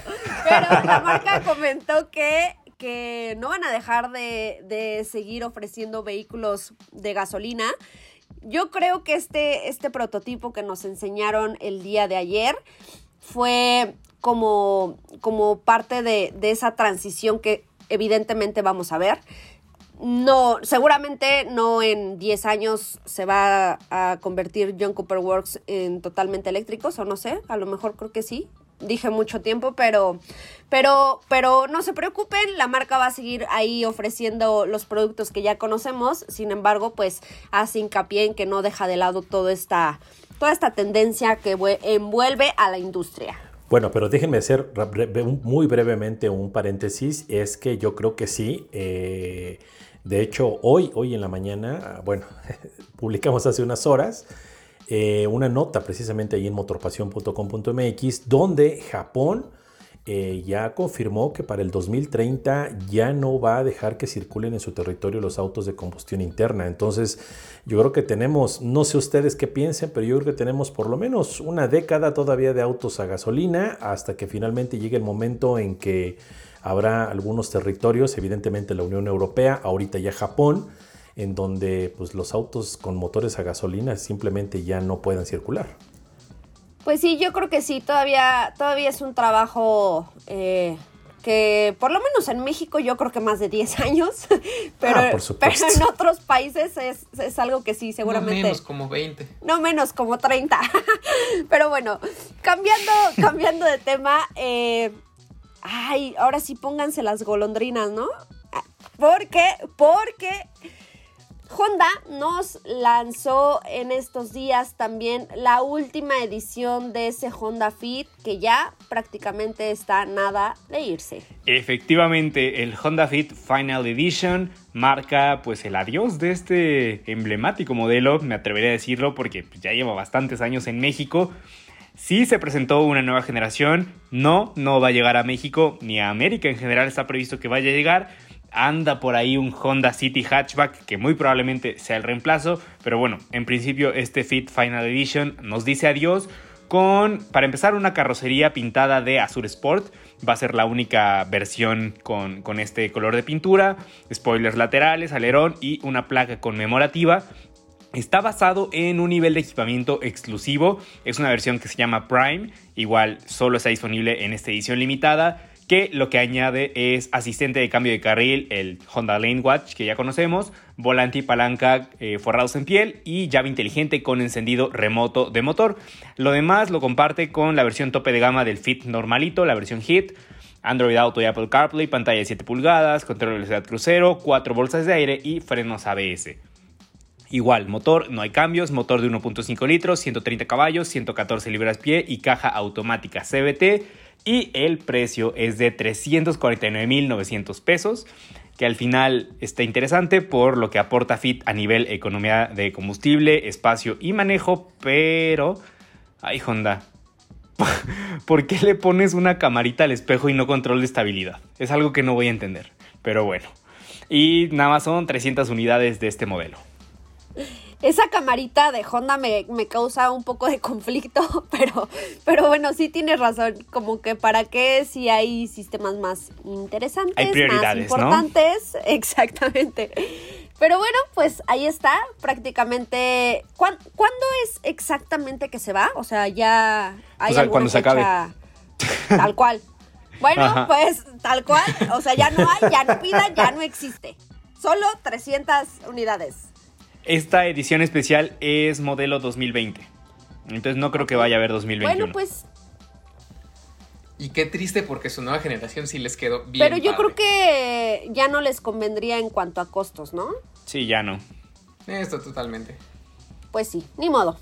Pero la marca comentó que que no van a dejar de, de, seguir ofreciendo vehículos de gasolina. Yo creo que este, este prototipo que nos enseñaron el día de ayer fue como, como parte de, esa transición que evidentemente vamos a ver. No, seguramente no en 10 años se va a convertir John Cooper Works en totalmente eléctricos, o no sé, a lo mejor creo que sí. Dije mucho tiempo, pero, pero, pero no se preocupen, la marca va a seguir ahí ofreciendo los productos que ya conocemos. Sin embargo, pues hace hincapié en que no deja de lado toda esta, toda esta tendencia que envuelve a la industria. Bueno, pero déjenme hacer muy brevemente un paréntesis. Es que yo creo que sí. Eh, de hecho, hoy, hoy en la mañana, bueno, publicamos hace unas horas eh, una nota precisamente ahí en motorpasión.com.mx donde Japón eh, ya confirmó que para el 2030 ya no va a dejar que circulen en su territorio los autos de combustión interna. Entonces, yo creo que tenemos, no sé ustedes qué piensen, pero yo creo que tenemos por lo menos una década todavía de autos a gasolina hasta que finalmente llegue el momento en que habrá algunos territorios, evidentemente la Unión Europea, ahorita ya Japón, en donde pues, los autos con motores a gasolina simplemente ya no puedan circular. Pues sí, yo creo que sí, todavía, todavía es un trabajo eh, que por lo menos en México yo creo que más de 10 años, pero, ah, pero en otros países es, algo que sí, seguramente. No menos como 20. No menos como 30. pero bueno, cambiando, cambiando de tema, eh, ay, ahora sí pónganse las golondrinas, ¿no? Porque, porque Honda nos lanzó en estos días también la última edición de ese Honda Fit que ya prácticamente está nada de irse. Efectivamente, el Honda Fit Final Edition marca pues el adiós de este emblemático modelo, me atrevería a decirlo porque ya lleva bastantes años en México. Sí se presentó una nueva generación, no, no va a llegar a México ni a América en general está previsto que vaya a llegar, anda por ahí un Honda City Hatchback que muy probablemente sea el reemplazo, pero bueno, en principio este Fit Final Edition nos dice adiós con, para empezar, una carrocería pintada de Azure Sport. Va a ser la única versión con, con este color de pintura, spoilers laterales, alerón y una placa conmemorativa. Está basado en un nivel de equipamiento exclusivo. Es una versión que se llama Prime. Igual solo está disponible en esta edición limitada que lo que añade es asistente de cambio de carril, el Honda Lane Watch que ya conocemos, volante y palanca eh, forrados en piel y llave inteligente con encendido remoto de motor. Lo demás lo comparte con la versión tope de gama del Fit normalito, la versión Hit. Android Auto y Apple CarPlay, pantalla de 7 pulgadas, control de velocidad crucero, 4 bolsas de aire y frenos ABS. Igual, motor, no hay cambios, motor de 1.5 litros, 130 caballos, 114 libras pie y caja automática CBT y el precio es de 349.900 pesos que al final está interesante por lo que aporta Fit a nivel economía de combustible, espacio y manejo, pero... Ay Honda, ¿por qué le pones una camarita al espejo y no control de estabilidad? Es algo que no voy a entender, pero bueno. Y nada más son 300 unidades de este modelo esa camarita de Honda me, causa un poco de conflicto, pero, pero bueno, sí tienes razón, como que para qué si hay sistemas más interesantes, más importantes, exactamente. Pero bueno, pues ahí está, prácticamente. ¿Cuándo, es exactamente que se va? O sea, ya hay o cuando se acabe. Tal cual. Bueno, pues tal cual. O sea, ya no hay, ya no pidan, ya no existe. Solo 300 unidades. Esta edición especial es modelo 2020. Entonces no creo que vaya a haber 2021. Bueno, pues. Y qué triste porque su nueva generación sí les quedó bien. Pero yo creo que ya no les convendría en cuanto a costos, ¿no? Sí, ya no. Esto totalmente. Pues sí, ni modo.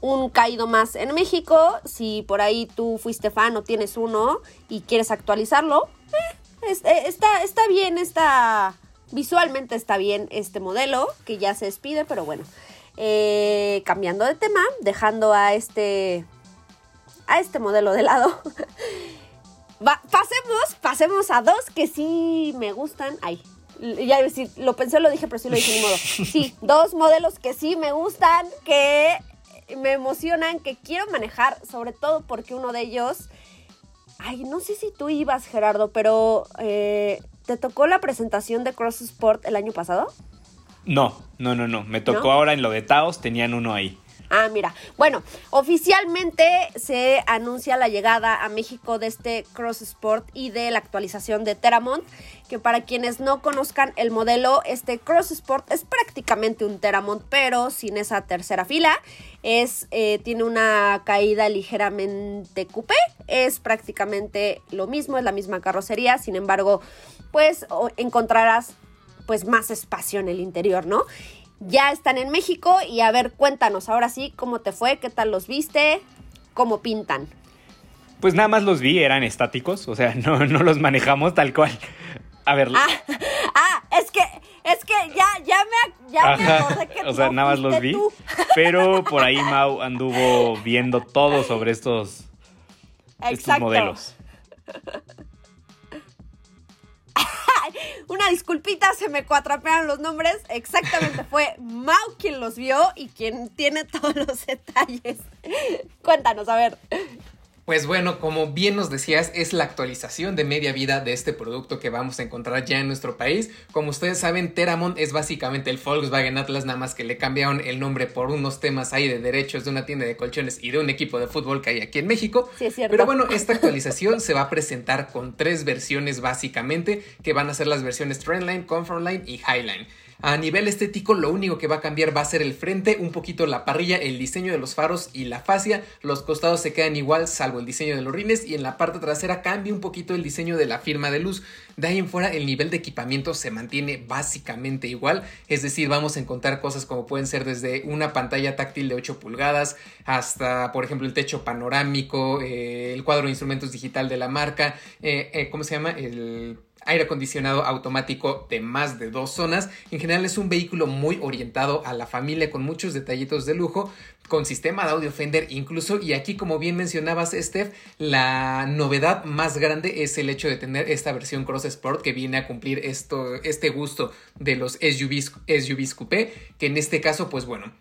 Un caído más en México. Si por ahí tú fuiste fan o tienes uno y quieres actualizarlo, eh, eh, está, está bien esta Visualmente está bien este modelo, que ya se despide, pero bueno. Eh, cambiando de tema, dejando a este, a este modelo de lado. pasemos, pasemos a dos que sí me gustan. Ay, ya lo pensé, lo dije, pero sí lo dije ni modo. Sí, dos modelos que sí me gustan, que me emocionan, que quiero manejar, sobre todo porque uno de ellos. Ay, no sé si tú ibas, Gerardo, pero eh, ¿Te tocó la presentación de Cross Sport el año pasado? No, no, no, no. Me tocó ahora en lo de Taos, tenían uno ahí. Ah, mira. Bueno, oficialmente se anuncia la llegada a México de este Cross Sport y de la actualización de Teramont, que para quienes no conozcan el modelo, este Cross Sport es prácticamente un Teramont, pero sin esa tercera fila. Es, eh, tiene una caída ligeramente coupé, es prácticamente lo mismo, es la misma carrocería, sin embargo, pues encontrarás pues más espacio en el interior, ¿no? Ya están en México y a ver, cuéntanos ahora sí cómo te fue, qué tal los viste, cómo pintan. Pues nada más los vi, eran estáticos, o sea, no, no los manejamos tal cual. A ver. Ah, ah, es que, es que ya, ya me, ya me acordé que o sea, no nada más los vi. tú. Pero por ahí Mau anduvo viendo todo sobre estos, estos modelos. Una disculpita, se me cuatrapearon los nombres. Exactamente, fue Mau quien los vio y quien tiene todos los detalles. Cuéntanos, a ver. Pues bueno, como bien nos decías, es la actualización de media vida de este producto que vamos a encontrar ya en nuestro país. Como ustedes saben, Teramon es básicamente el Volkswagen Atlas, nada más que le cambiaron el nombre por unos temas ahí de derechos de una tienda de colchones y de un equipo de fútbol que hay aquí en México. Sí, es cierto. Pero bueno, esta actualización se va a presentar con tres versiones básicamente, que van a ser las versiones Trendline, Comfortline y Highline. A nivel estético, lo único que va a cambiar va a ser el frente, un poquito la parrilla, el diseño de los faros y la fascia. Los costados se quedan igual, salvo el diseño de los rines. Y en la parte trasera cambia un poquito el diseño de la firma de luz. De ahí en fuera, el nivel de equipamiento se mantiene básicamente igual. Es decir, vamos a encontrar cosas como pueden ser desde una pantalla táctil de 8 pulgadas hasta, por ejemplo, el techo panorámico, eh, el cuadro de instrumentos digital de la marca. eh, eh, ¿Cómo se llama? El aire acondicionado automático de más de dos zonas. En general es un vehículo muy orientado a la familia con muchos detallitos de lujo, con sistema de audio Fender incluso. Y aquí, como bien mencionabas, Steph, la novedad más grande es el hecho de tener esta versión Cross Sport que viene a cumplir esto, este gusto de los SUVs, SUVs coupé, que en este caso, pues bueno,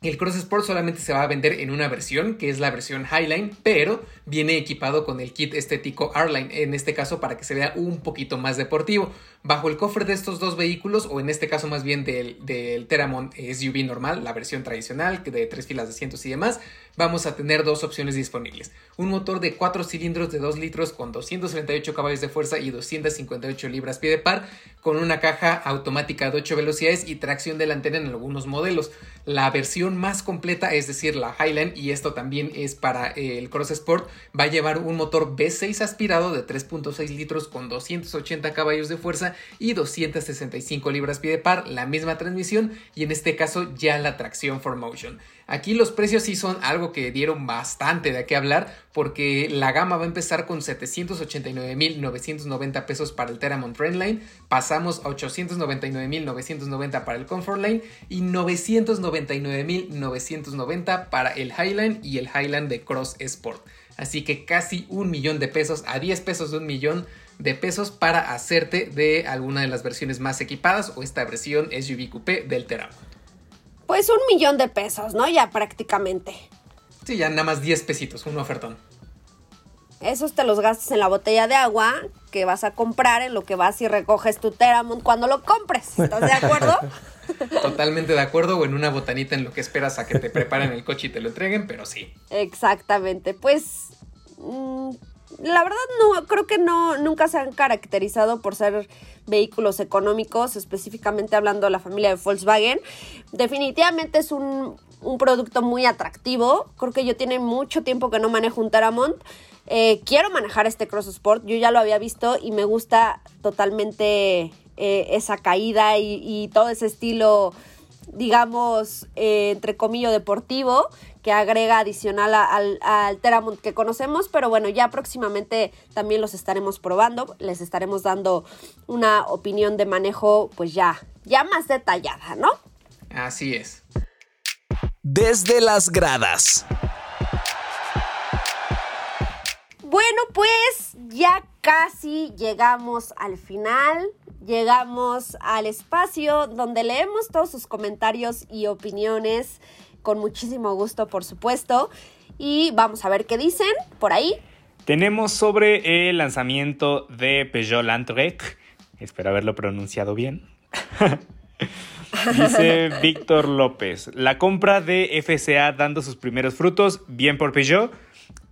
el Cross Sport solamente se va a vender en una versión, que es la versión Highline, pero viene equipado con el kit estético R-Line, en este caso para que se vea un poquito más deportivo. Bajo el cofre de estos dos vehículos, o en este caso más bien del, del Teramon SUV normal, la versión tradicional, que de tres filas de asientos y demás, vamos a tener dos opciones disponibles. Un motor de 4 cilindros de 2 litros con 238 caballos de fuerza y 258 libras pie de par, con una caja automática de 8 velocidades y tracción delantera en algunos modelos. La versión más completa, es decir, la Highline, y esto también es para el Cross Sport, va a llevar un motor V6 aspirado de 3.6 litros con 280 caballos de fuerza y 265 libras pie de par, la misma transmisión y en este caso ya la tracción 4Motion. Aquí los precios sí son algo que dieron bastante de qué hablar porque la gama va a empezar con 789.990 pesos para el Teramon Trendline, pasamos a 899.990 para el Comfortline y 999.990 para el Highline y el Highline de Cross Sport. Así que casi un millón de pesos, a 10 pesos de un millón de pesos para hacerte de alguna de las versiones más equipadas o esta versión SUV Coupé del Teramon. Pues un millón de pesos, ¿no? Ya prácticamente. Sí, ya nada más 10 pesitos, un ofertón. Esos te los gastas en la botella de agua que vas a comprar en lo que vas y recoges tu Teramon cuando lo compres. ¿Estás de acuerdo? Totalmente de acuerdo, o en una botanita en lo que esperas a que te preparen el coche y te lo entreguen, pero sí. Exactamente. Pues mm, la verdad no creo que no nunca se han caracterizado por ser vehículos económicos, específicamente hablando de la familia de Volkswagen. Definitivamente es un, producto muy atractivo. Creo que yo tiene mucho tiempo que no manejo un Teramont. Eh, quiero manejar este Cross Sport. Yo ya lo había visto y me gusta totalmente eh, esa caída y todo ese estilo digamos, eh, entre comillas, deportivo, que agrega adicional a- al, al Teramont que conocemos, pero bueno, ya próximamente también los estaremos probando, les estaremos dando una opinión de manejo, pues ya, ya más detallada, ¿no? Así es. Desde las gradas. Bueno, pues ya casi llegamos al final, llegamos al espacio donde leemos todos sus comentarios y opiniones con muchísimo gusto, por supuesto, y vamos a ver qué dicen por ahí. Tenemos sobre el lanzamiento de Peugeot Landtrek. Espero haberlo pronunciado bien. Dice Víctor López, la compra de FCA dando sus primeros frutos, bien por Peugeot.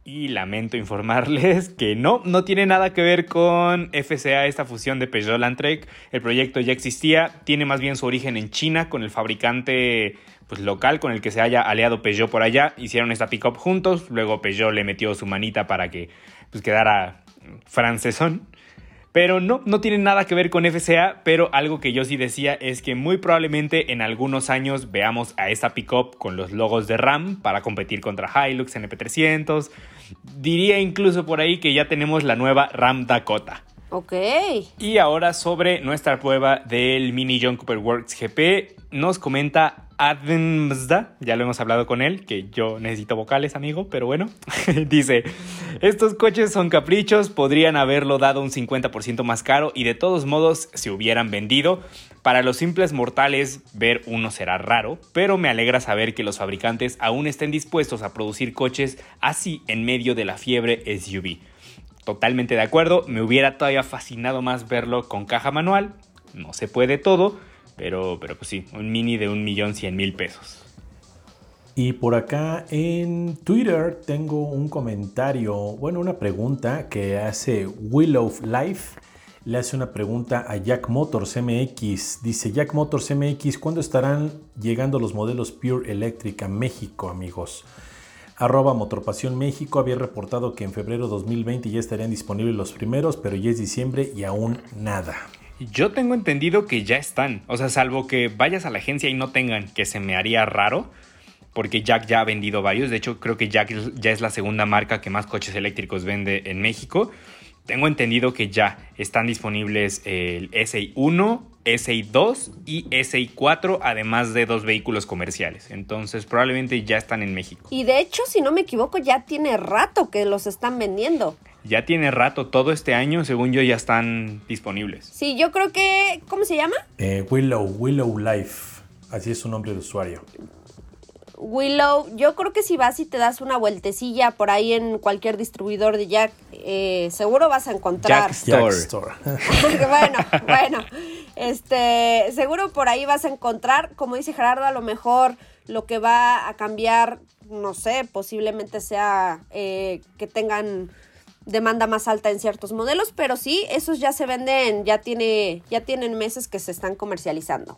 Y lamento informarles que no, no tiene nada que ver con FCA, esta fusión de Peugeot Landtrek. El proyecto ya existía, tiene más bien su origen en China con el fabricante pues, local con el que se haya aliado Peugeot por allá. Hicieron esta pickup juntos, luego Peugeot le metió su manita para que pues, quedara francesón. Pero no, no tiene nada que ver con FCA, pero algo que yo sí decía es que muy probablemente en algunos años veamos a esta pickup con los logos de RAM para competir contra Hilux, NP300. Diría incluso por ahí que ya tenemos la nueva RAM Dakota. Ok. Y ahora sobre nuestra prueba del Mini John Cooper Works GP, nos comenta Advenzda, ya lo hemos hablado con él, que yo necesito vocales, amigo, pero bueno. Dice, estos coches son caprichos, podrían haberlo dado un 50% más caro y de todos modos se hubieran vendido. Para los simples mortales, ver uno será raro, pero me alegra saber que los fabricantes aún estén dispuestos a producir coches así en medio de la fiebre SUV. Totalmente de acuerdo, me hubiera todavía fascinado más verlo con caja manual, no se puede todo, pero, pero pues sí, un mini de un millón cien mil pesos. Y por acá en Twitter tengo un comentario, bueno, una pregunta que hace Willow Life. Le hace una pregunta a Jack Motors MX. Dice Jack Motors MX, ¿cuándo estarán llegando los modelos Pure Electric a México, amigos? Arroba Motorpasión México había reportado que en febrero 2020 ya estarían disponibles los primeros, pero ya es diciembre y aún nada. Yo tengo entendido que ya están. O sea, salvo que vayas a la agencia y no tengan, que se me haría raro. Porque Jack ya ha vendido varios. De hecho, creo que Jack ya es la segunda marca que más coches eléctricos vende en México. Tengo entendido que ya están disponibles el SI1, SI2 y SI4, además de dos vehículos comerciales. Entonces, probablemente ya están en México. Y de hecho, si no me equivoco, ya tiene rato que los están vendiendo ya tiene rato, todo este año, según yo, ya están disponibles. Sí, yo creo que. ¿Cómo se llama? Eh, Willow, Willow Life. Así es su nombre de usuario. Willow, yo creo que si vas y te das una vueltecilla por ahí en cualquier distribuidor de Jack, eh, seguro vas a encontrar. Jack Store. bueno, bueno. Este, seguro por ahí vas a encontrar, como dice Gerardo, a lo mejor lo que va a cambiar, no sé, posiblemente sea eh, que tengan demanda más alta en ciertos modelos, pero sí, esos ya se venden, ya, tiene, ya tienen meses que se están comercializando.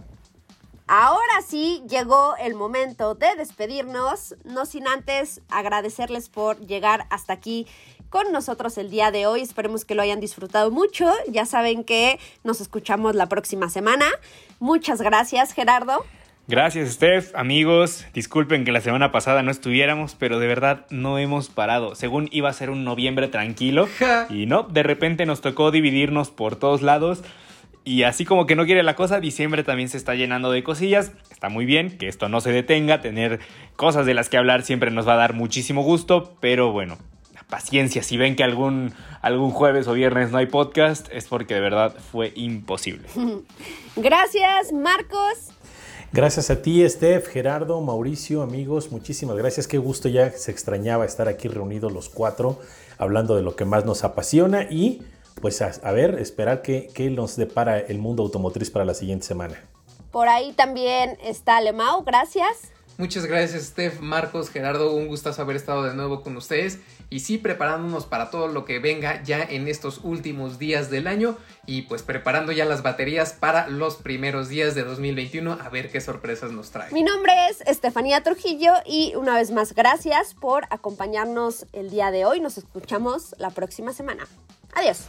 Ahora sí llegó el momento de despedirnos, no sin antes agradecerles por llegar hasta aquí con nosotros el día de hoy. Esperemos que lo hayan disfrutado mucho. Ya saben que nos escuchamos la próxima semana. Muchas gracias, Gerardo. Gracias, Steph. Amigos, disculpen que la semana pasada no estuviéramos, pero de verdad no hemos parado. Según iba a ser un noviembre tranquilo, y no, de repente nos tocó dividirnos por todos lados. Y así como que no quiere la cosa, diciembre también se está llenando de cosillas. Está muy bien que esto no se detenga, tener cosas de las que hablar siempre nos va a dar muchísimo gusto, pero bueno, paciencia, si ven que algún, algún jueves o viernes no hay podcast, es porque de verdad fue imposible. Gracias, Marcos. Gracias a ti, Steph, Gerardo, Mauricio, amigos, muchísimas gracias. Qué gusto ya se extrañaba estar aquí reunidos los cuatro, hablando de lo que más nos apasiona y pues a, ver, esperar qué, qué nos depara el mundo automotriz para la siguiente semana. Por ahí también está Alemao, gracias. Muchas gracias, Steph, Marcos, Gerardo. Un gustazo haber estado de nuevo con ustedes. Y sí, preparándonos para todo lo que venga ya en estos últimos días del año. Y pues preparando ya las baterías para los primeros días de 2021. A ver qué sorpresas nos trae. Mi nombre es Estefanía Trujillo. Y una vez más, gracias por acompañarnos el día de hoy. Nos escuchamos la próxima semana. Adiós.